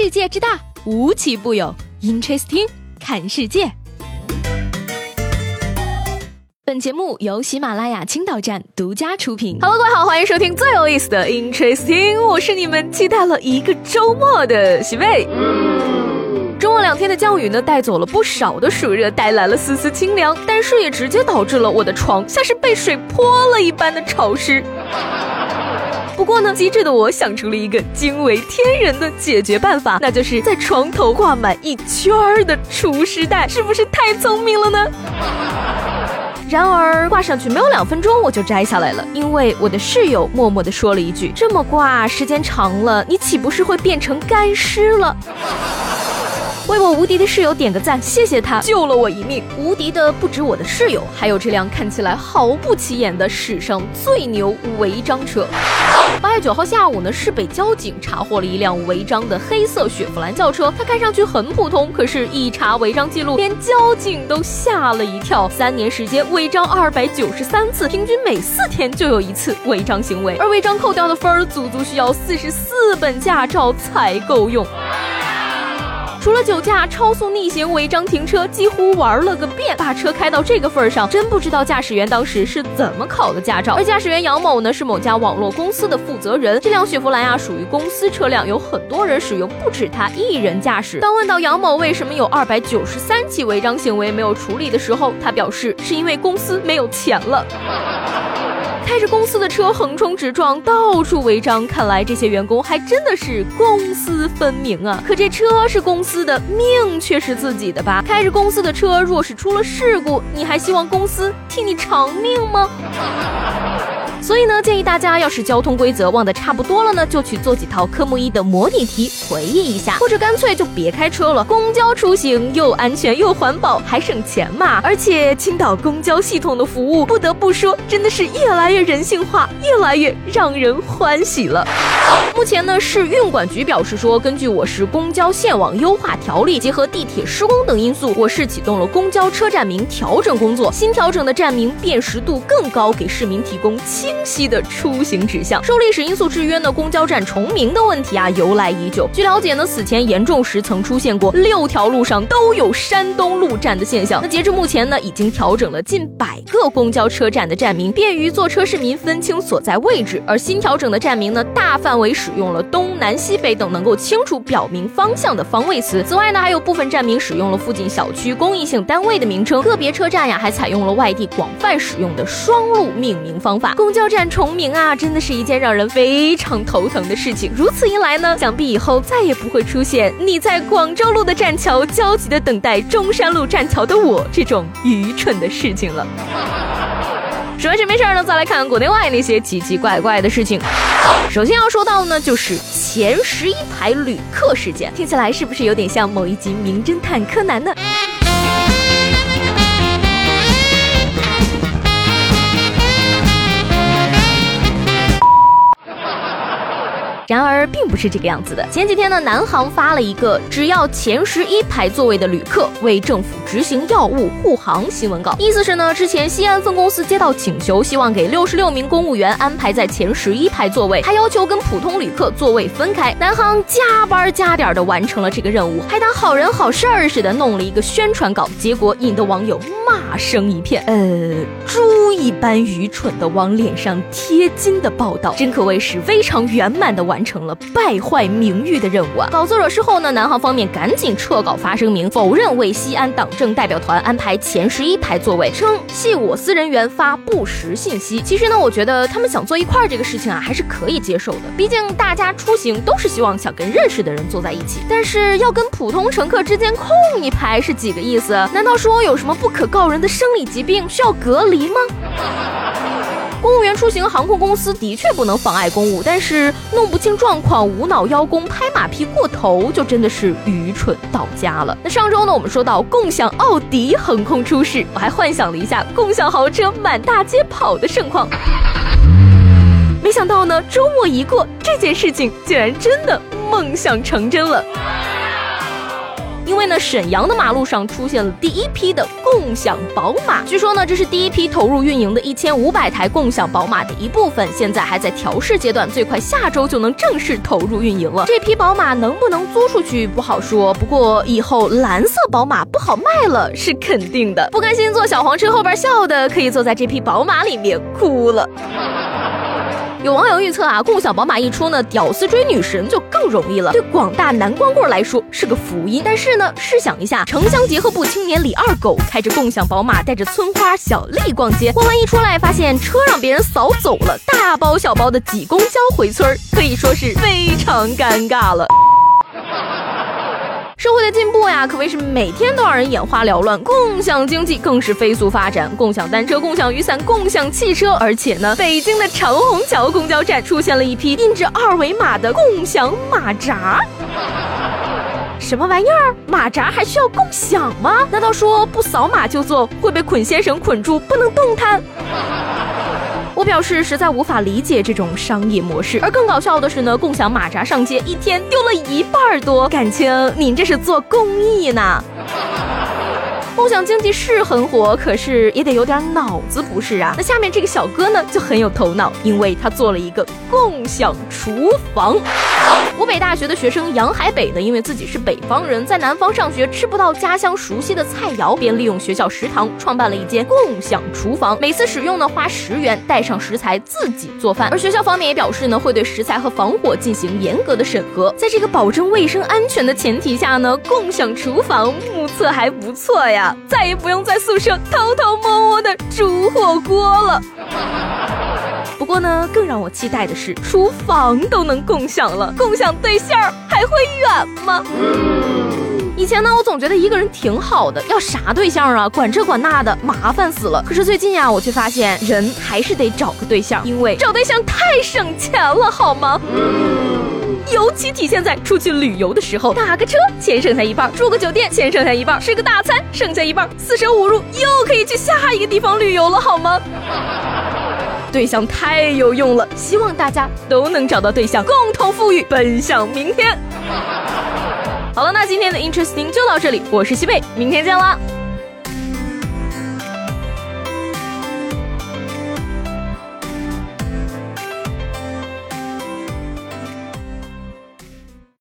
世界之大，无奇不有。Interesting，看世界。本节目由喜马拉雅青岛站独家出品。Hello，各位好，欢迎收听最有意思的 Interesting，我是你们期待了一个周末的喜妹。周末两天的降雨呢，带走了不少的暑热，带来了丝丝清凉，但是也直接导致了我的床像是被水泼了一般的潮湿。不过呢，机智的我想出了一个惊为天人的解决办法，那就是在床头挂满一圈儿的除湿袋，是不是太聪明了呢？然而挂上去没有两分钟，我就摘下来了，因为我的室友默默地说了一句：“这么挂，时间长了，你岂不是会变成干尸了？”为我无敌的室友点个赞，谢谢他救了我一命。无敌的不止我的室友，还有这辆看起来毫不起眼的史上最牛违章车。八月九号下午呢，市北交警查获了一辆违章的黑色雪佛兰轿车，它看上去很普通，可是，一查违章记录，连交警都吓了一跳。三年时间违章二百九十三次，平均每四天就有一次违章行为，而违章扣掉的分儿，足足需要四十四本驾照才够用。除了酒驾、超速逆行、违章停车，几乎玩了个遍，把车开到这个份儿上，真不知道驾驶员当时是怎么考的驾照。而驾驶员杨某呢，是某家网络公司的负责人。这辆雪佛兰啊，属于公司车辆，有很多人使用，不止他一人驾驶。当问到杨某为什么有二百九十三起违章行为没有处理的时候，他表示是因为公司没有钱了。开着公司的车横冲直撞，到处违章，看来这些员工还真的是公私分明啊。可这车是公司的，命却是自己的吧？开着公司的车，若是出了事故，你还希望公司替你偿命吗？所以呢，建议大家要是交通规则忘得差不多了呢，就去做几套科目一的模拟题回忆一下，或者干脆就别开车了。公交出行又安全又环保，还省钱嘛！而且青岛公交系统的服务，不得不说，真的是越来越人性化，越来越让人欢喜了。目前呢，市运管局表示说，根据我市公交线网优化条例，结合地铁施工等因素，我市启动了公交车站名调整工作。新调整的站名辨识度更高，给市民提供清晰的出行指向。受历史因素制约呢，公交站重名的问题啊，由来已久。据了解呢，此前严重时曾出现过六条路上都有山东路站的现象。那截至目前呢，已经调整了近百个公交车站的站名，便于坐车市民分清所在位置。而新调整的站名呢，大范围使用了东南西北等能够清楚表明方向的方位词。此外呢，还有部分站名使用了附近小区、公益性单位的名称。个别车站呀，还采用了外地广泛使用的双路命名方法。公交站重名啊，真的是一件让人非常头疼的事情。如此一来呢，想必以后再也不会出现你在广州路的栈桥焦急的等待中山路栈桥的我这种愚蠢的事情了。说完这没事儿呢，再来看看国内外那些奇奇怪怪的事情。首先要说到的呢，就是前十一排旅客事件，听起来是不是有点像某一集《名侦探柯南》呢？然而并不是这个样子的。前几天呢，南航发了一个只要前十一排座位的旅客为政府执行药物护航新闻稿，意思是呢，之前西安分公司接到请求，希望给六十六名公务员安排在前十一排座位，还要求跟普通旅客座位分开。南航加班加点的完成了这个任务，还当好人好事儿似的弄了一个宣传稿，结果引得网友骂声一片。呃，猪一般愚蠢的往脸上贴金的报道，真可谓是非常圆满的完。成了败坏名誉的任务啊！稿子惹事后呢，南航方面赶紧撤稿发声明，否认为西安党政代表团安排前十一排座位，称系我司人员发不实信息。其实呢，我觉得他们想坐一块儿这个事情啊，还是可以接受的。毕竟大家出行都是希望想跟认识的人坐在一起，但是要跟普通乘客之间空一排是几个意思？难道说有什么不可告人的生理疾病需要隔离吗？公务员出行，航空公司的确不能妨碍公务，但是弄不清状况、无脑邀功、拍马屁过头，就真的是愚蠢到家了。那上周呢，我们说到共享奥迪横空出世，我还幻想了一下共享豪车满大街跑的盛况，没想到呢，周末一过，这件事情竟然真的梦想成真了。因为呢，沈阳的马路上出现了第一批的共享宝马。据说呢，这是第一批投入运营的一千五百台共享宝马的一部分，现在还在调试阶段，最快下周就能正式投入运营了。这批宝马能不能租出去不好说，不过以后蓝色宝马不好卖了是肯定的。不甘心坐小黄车后边笑的，可以坐在这匹宝马里面哭了。有网友预测啊，共享宝马一出呢，屌丝追女神就更容易了。对广大男光棍来说是个福音。但是呢，试想一下，城乡结合部青年李二狗开着共享宝马，带着村花小丽逛街，逛完一出来，发现车让别人扫走了，大包小包的挤公交回村儿，可以说是非常尴尬了。社会的进步呀，可谓是每天都让人眼花缭乱。共享经济更是飞速发展，共享单车、共享雨伞、共享汽车，而且呢，北京的长虹桥公交站出现了一批印着二维码的共享马扎。什么玩意儿？马扎还需要共享吗？难道说不扫码就坐会被捆仙绳捆住，不能动弹？我表示实在无法理解这种商业模式，而更搞笑的是呢，共享马扎上街一天丢了一半多，感情您这是做公益呢？共享经济是很火，可是也得有点脑子不是啊？那下面这个小哥呢就很有头脑，因为他做了一个共享厨房。湖北大学的学生杨海北呢，因为自己是北方人，在南方上学吃不到家乡熟悉的菜肴，便利用学校食堂创办了一间共享厨房。每次使用呢花十元，带上食材自己做饭。而学校方面也表示呢，会对食材和防火进行严格的审核。在这个保证卫生安全的前提下呢，共享厨房目测还不错呀，再也不用在宿舍偷偷摸摸的煮火锅了。不过呢，更让我期待的是，厨房都能共享了，共享对象还会远吗？以前呢，我总觉得一个人挺好的，要啥对象啊？管这管那的，麻烦死了。可是最近呀，我却发现，人还是得找个对象，因为找对象太省钱了，好吗？尤其体现在出去旅游的时候，打个车钱剩下一半，住个酒店钱剩下一半，吃个大餐剩下一半，四舍五入又可以去下一个地方旅游了，好吗？对象太有用了，希望大家都能找到对象，共同富裕，奔向明天。好了，那今天的 Interesting 就到这里，我是西贝，明天见啦。